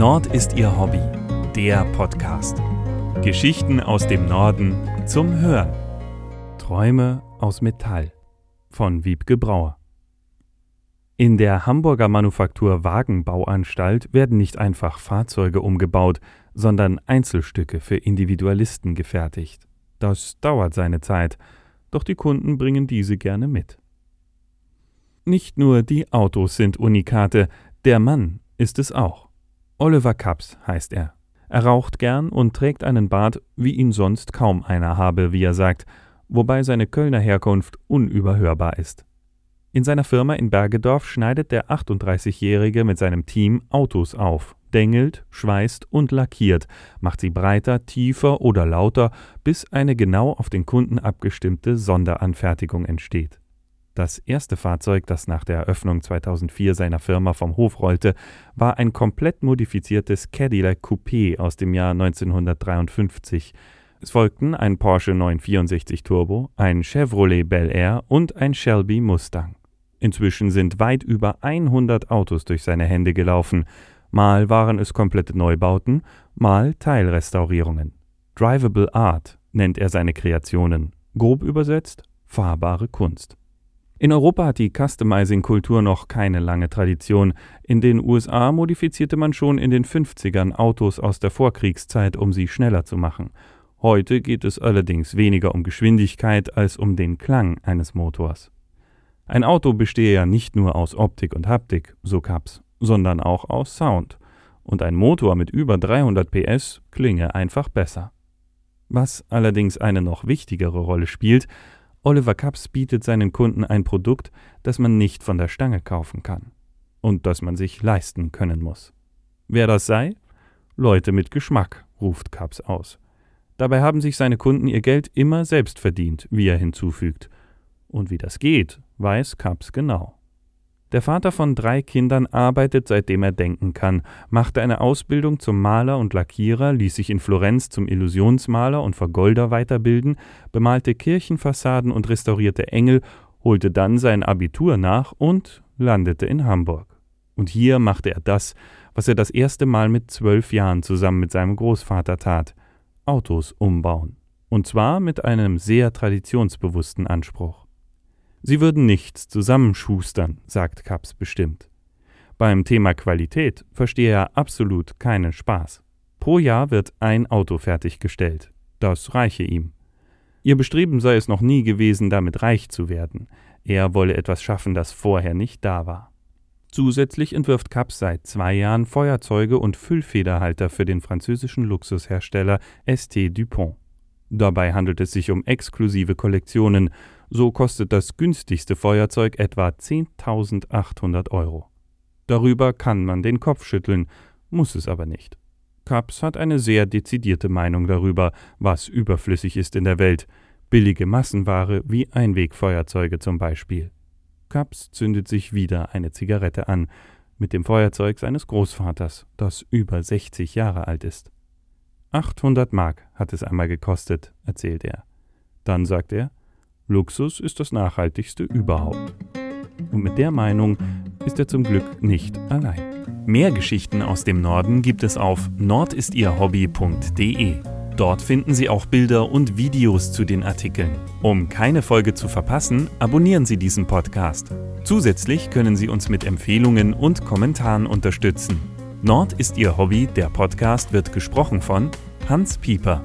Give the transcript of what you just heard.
Nord ist ihr Hobby, der Podcast. Geschichten aus dem Norden zum Hören. Träume aus Metall von Wiebke Brauer. In der Hamburger Manufaktur Wagenbauanstalt werden nicht einfach Fahrzeuge umgebaut, sondern Einzelstücke für Individualisten gefertigt. Das dauert seine Zeit, doch die Kunden bringen diese gerne mit. Nicht nur die Autos sind Unikate, der Mann ist es auch. Oliver Kaps heißt er. Er raucht gern und trägt einen Bart, wie ihn sonst kaum einer habe, wie er sagt, wobei seine Kölner Herkunft unüberhörbar ist. In seiner Firma in Bergedorf schneidet der 38-Jährige mit seinem Team Autos auf, dengelt, schweißt und lackiert, macht sie breiter, tiefer oder lauter, bis eine genau auf den Kunden abgestimmte Sonderanfertigung entsteht. Das erste Fahrzeug, das nach der Eröffnung 2004 seiner Firma vom Hof rollte, war ein komplett modifiziertes Cadillac Coupé aus dem Jahr 1953. Es folgten ein Porsche 964 Turbo, ein Chevrolet Bel Air und ein Shelby Mustang. Inzwischen sind weit über 100 Autos durch seine Hände gelaufen. Mal waren es komplette Neubauten, mal Teilrestaurierungen. Drivable Art nennt er seine Kreationen. Grob übersetzt fahrbare Kunst. In Europa hat die Customizing-Kultur noch keine lange Tradition. In den USA modifizierte man schon in den 50ern Autos aus der Vorkriegszeit, um sie schneller zu machen. Heute geht es allerdings weniger um Geschwindigkeit als um den Klang eines Motors. Ein Auto bestehe ja nicht nur aus Optik und Haptik, so Kaps, sondern auch aus Sound. Und ein Motor mit über 300 PS klinge einfach besser. Was allerdings eine noch wichtigere Rolle spielt, Oliver Cups bietet seinen Kunden ein Produkt, das man nicht von der Stange kaufen kann und das man sich leisten können muss. Wer das sei? Leute mit Geschmack, ruft Cups aus. Dabei haben sich seine Kunden ihr Geld immer selbst verdient, wie er hinzufügt. Und wie das geht, weiß Cups genau. Der Vater von drei Kindern arbeitet seitdem er denken kann, machte eine Ausbildung zum Maler und Lackierer, ließ sich in Florenz zum Illusionsmaler und Vergolder weiterbilden, bemalte Kirchenfassaden und restaurierte Engel, holte dann sein Abitur nach und landete in Hamburg. Und hier machte er das, was er das erste Mal mit zwölf Jahren zusammen mit seinem Großvater tat: Autos umbauen. Und zwar mit einem sehr traditionsbewussten Anspruch. Sie würden nichts zusammenschustern, sagt Kaps bestimmt. Beim Thema Qualität verstehe er absolut keinen Spaß. Pro Jahr wird ein Auto fertiggestellt. Das reiche ihm. Ihr Bestreben sei es noch nie gewesen, damit reich zu werden. Er wolle etwas schaffen, das vorher nicht da war. Zusätzlich entwirft Kaps seit zwei Jahren Feuerzeuge und Füllfederhalter für den französischen Luxushersteller ST Dupont. Dabei handelt es sich um exklusive Kollektionen, so kostet das günstigste Feuerzeug etwa 10.800 Euro. Darüber kann man den Kopf schütteln, muss es aber nicht. Kaps hat eine sehr dezidierte Meinung darüber, was überflüssig ist in der Welt, billige Massenware wie Einwegfeuerzeuge zum Beispiel. Kaps zündet sich wieder eine Zigarette an, mit dem Feuerzeug seines Großvaters, das über 60 Jahre alt ist. 800 Mark hat es einmal gekostet, erzählt er. Dann sagt er, Luxus ist das Nachhaltigste überhaupt. Und mit der Meinung ist er zum Glück nicht allein. Mehr Geschichten aus dem Norden gibt es auf nordistierhobby.de. Dort finden Sie auch Bilder und Videos zu den Artikeln. Um keine Folge zu verpassen, abonnieren Sie diesen Podcast. Zusätzlich können Sie uns mit Empfehlungen und Kommentaren unterstützen. Nord ist Ihr Hobby, der Podcast wird gesprochen von Hans Pieper.